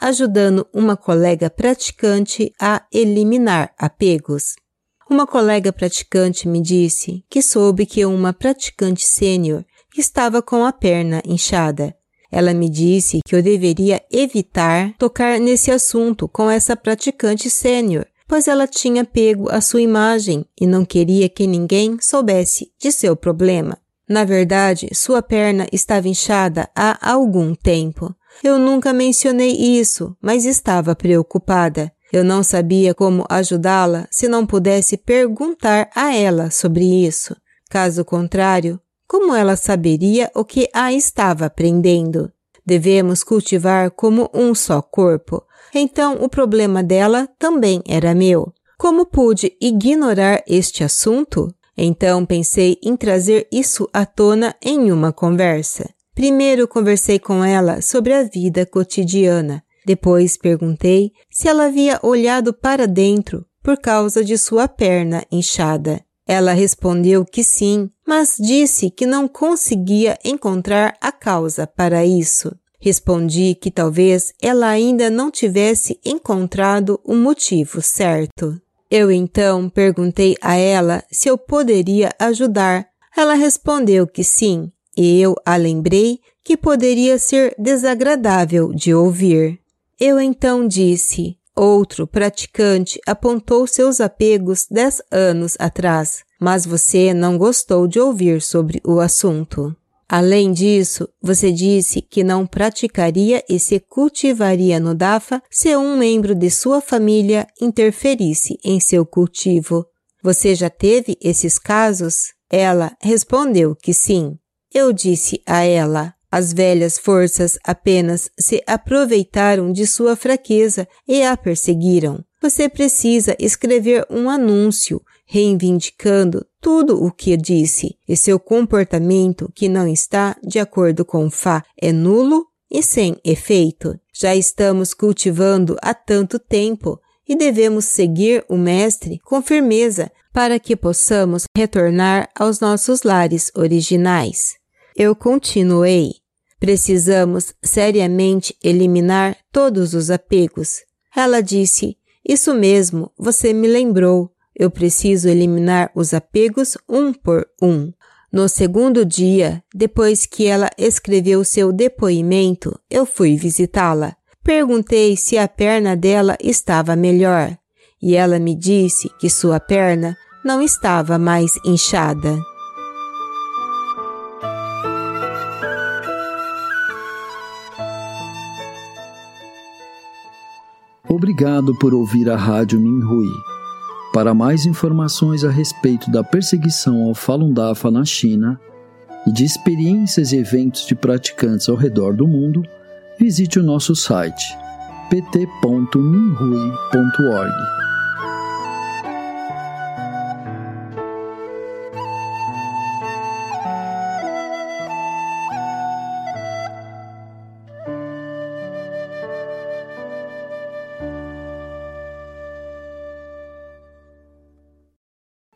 ajudando uma colega praticante a eliminar apegos. Uma colega praticante me disse que soube que uma praticante sênior estava com a perna inchada. Ela me disse que eu deveria evitar tocar nesse assunto com essa praticante sênior, pois ela tinha pego a sua imagem e não queria que ninguém soubesse de seu problema. Na verdade, sua perna estava inchada há algum tempo. Eu nunca mencionei isso, mas estava preocupada. Eu não sabia como ajudá-la se não pudesse perguntar a ela sobre isso. Caso contrário, como ela saberia o que a estava aprendendo? Devemos cultivar como um só corpo. Então o problema dela também era meu. Como pude ignorar este assunto? Então pensei em trazer isso à tona em uma conversa. Primeiro conversei com ela sobre a vida cotidiana. Depois perguntei se ela havia olhado para dentro por causa de sua perna inchada. Ela respondeu que sim, mas disse que não conseguia encontrar a causa para isso. Respondi que talvez ela ainda não tivesse encontrado o motivo certo. Eu então perguntei a ela se eu poderia ajudar. Ela respondeu que sim, eu a lembrei que poderia ser desagradável de ouvir. Eu então disse: Outro praticante apontou seus apegos dez anos atrás, mas você não gostou de ouvir sobre o assunto. Além disso, você disse que não praticaria e se cultivaria no DAFA se um membro de sua família interferisse em seu cultivo. Você já teve esses casos? Ela respondeu que sim. Eu disse a ela: as velhas forças apenas se aproveitaram de sua fraqueza e a perseguiram. Você precisa escrever um anúncio reivindicando tudo o que disse e seu comportamento que não está de acordo com Fá é nulo e sem efeito. Já estamos cultivando há tanto tempo e devemos seguir o Mestre com firmeza para que possamos retornar aos nossos lares originais. Eu continuei. Precisamos seriamente eliminar todos os apegos. Ela disse: Isso mesmo, você me lembrou. Eu preciso eliminar os apegos um por um. No segundo dia, depois que ela escreveu seu depoimento, eu fui visitá-la. Perguntei se a perna dela estava melhor e ela me disse que sua perna não estava mais inchada. Obrigado por ouvir a Rádio Minhui. Para mais informações a respeito da perseguição ao Falun Dafa na China e de experiências e eventos de praticantes ao redor do mundo, visite o nosso site pt.minhui.org.